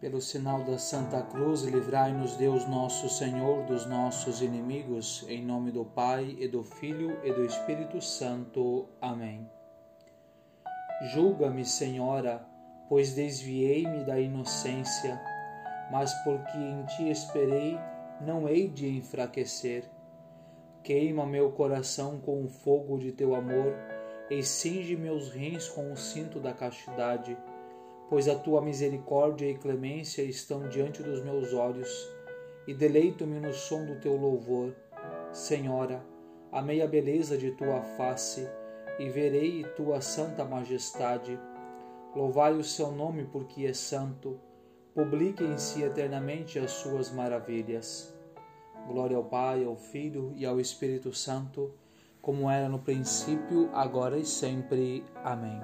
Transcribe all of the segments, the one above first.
Pelo sinal da Santa Cruz, livrai-nos Deus nosso Senhor dos nossos inimigos, em nome do Pai e do Filho e do Espírito Santo. Amém. Julga-me, Senhora, pois desviei-me da inocência, mas porque em ti esperei, não hei de enfraquecer. Queima meu coração com o fogo de teu amor e cinge meus rins com o cinto da castidade pois a tua misericórdia e clemência estão diante dos meus olhos, e deleito-me no som do teu louvor. Senhora, amei a beleza de tua face, e verei tua santa majestade. Louvai o seu nome, porque é santo. Publiquem-se eternamente as suas maravilhas. Glória ao Pai, ao Filho e ao Espírito Santo, como era no princípio, agora e sempre. Amém.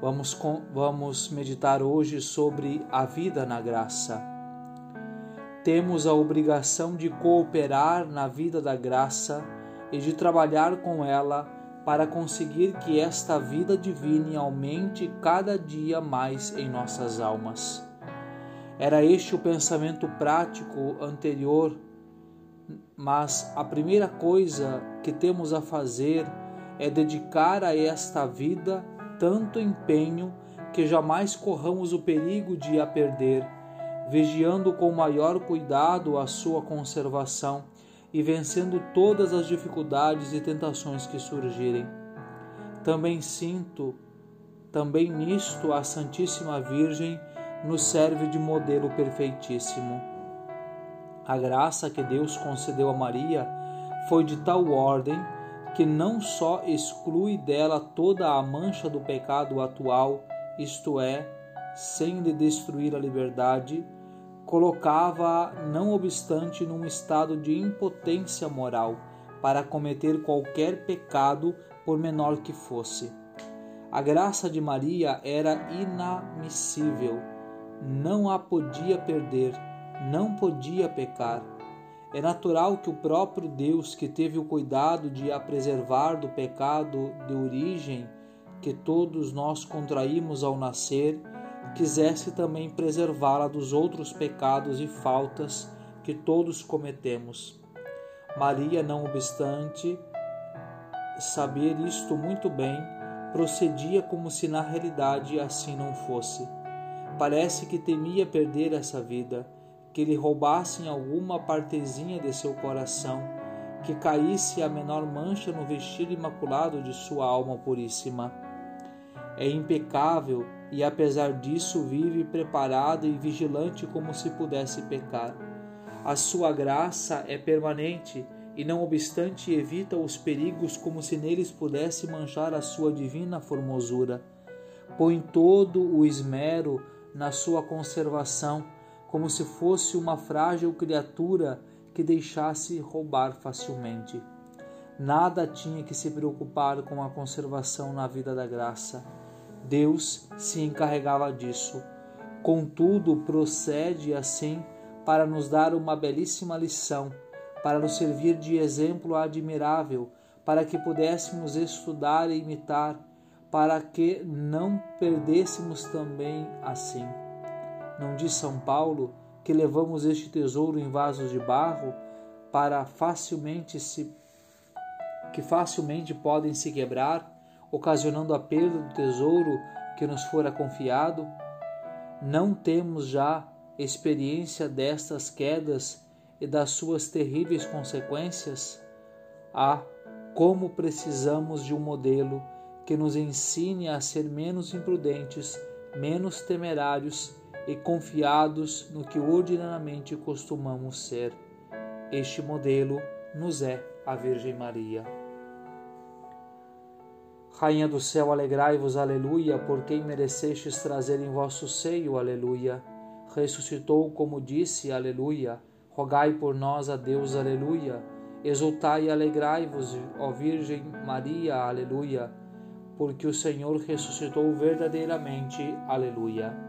Vamos, com, vamos meditar hoje sobre a vida na graça. Temos a obrigação de cooperar na vida da graça e de trabalhar com ela para conseguir que esta vida divina aumente cada dia mais em nossas almas. Era este o pensamento prático anterior, mas a primeira coisa que temos a fazer é dedicar a esta vida tanto empenho que jamais corramos o perigo de a perder, vigiando com maior cuidado a sua conservação e vencendo todas as dificuldades e tentações que surgirem. Também sinto, também nisto a Santíssima Virgem nos serve de modelo perfeitíssimo. A graça que Deus concedeu a Maria foi de tal ordem que não só exclui dela toda a mancha do pecado atual, isto é, sem lhe destruir a liberdade, colocava-a, não obstante, num estado de impotência moral para cometer qualquer pecado, por menor que fosse. A graça de Maria era inamissível, não a podia perder, não podia pecar é natural que o próprio Deus, que teve o cuidado de a preservar do pecado de origem que todos nós contraímos ao nascer, quisesse também preservá-la dos outros pecados e faltas que todos cometemos. Maria, não obstante saber isto muito bem, procedia como se na realidade assim não fosse. Parece que temia perder essa vida que lhe roubassem alguma partezinha de seu coração, que caísse a menor mancha no vestido imaculado de sua alma puríssima. É impecável e, apesar disso, vive preparada e vigilante como se pudesse pecar. A sua graça é permanente e, não obstante, evita os perigos como se neles pudesse manchar a sua divina formosura. Põe todo o esmero na sua conservação como se fosse uma frágil criatura que deixasse roubar facilmente. Nada tinha que se preocupar com a conservação na vida da graça. Deus se encarregava disso. Contudo, procede assim para nos dar uma belíssima lição, para nos servir de exemplo admirável, para que pudéssemos estudar e imitar, para que não perdêssemos também assim. Não diz São Paulo que levamos este tesouro em vasos de barro para facilmente se que facilmente podem se quebrar, ocasionando a perda do tesouro que nos fora confiado? Não temos já experiência destas quedas e das suas terríveis consequências? Ah, como precisamos de um modelo que nos ensine a ser menos imprudentes, menos temerários e confiados no que ordinariamente costumamos ser. Este modelo nos é a Virgem Maria. Rainha do céu, alegrai-vos, aleluia, por quem merecestes trazer em vosso seio, aleluia. Ressuscitou, como disse, aleluia. Rogai por nós a Deus, aleluia. Exultai e alegrai-vos, ó Virgem Maria, aleluia, porque o Senhor ressuscitou verdadeiramente, aleluia.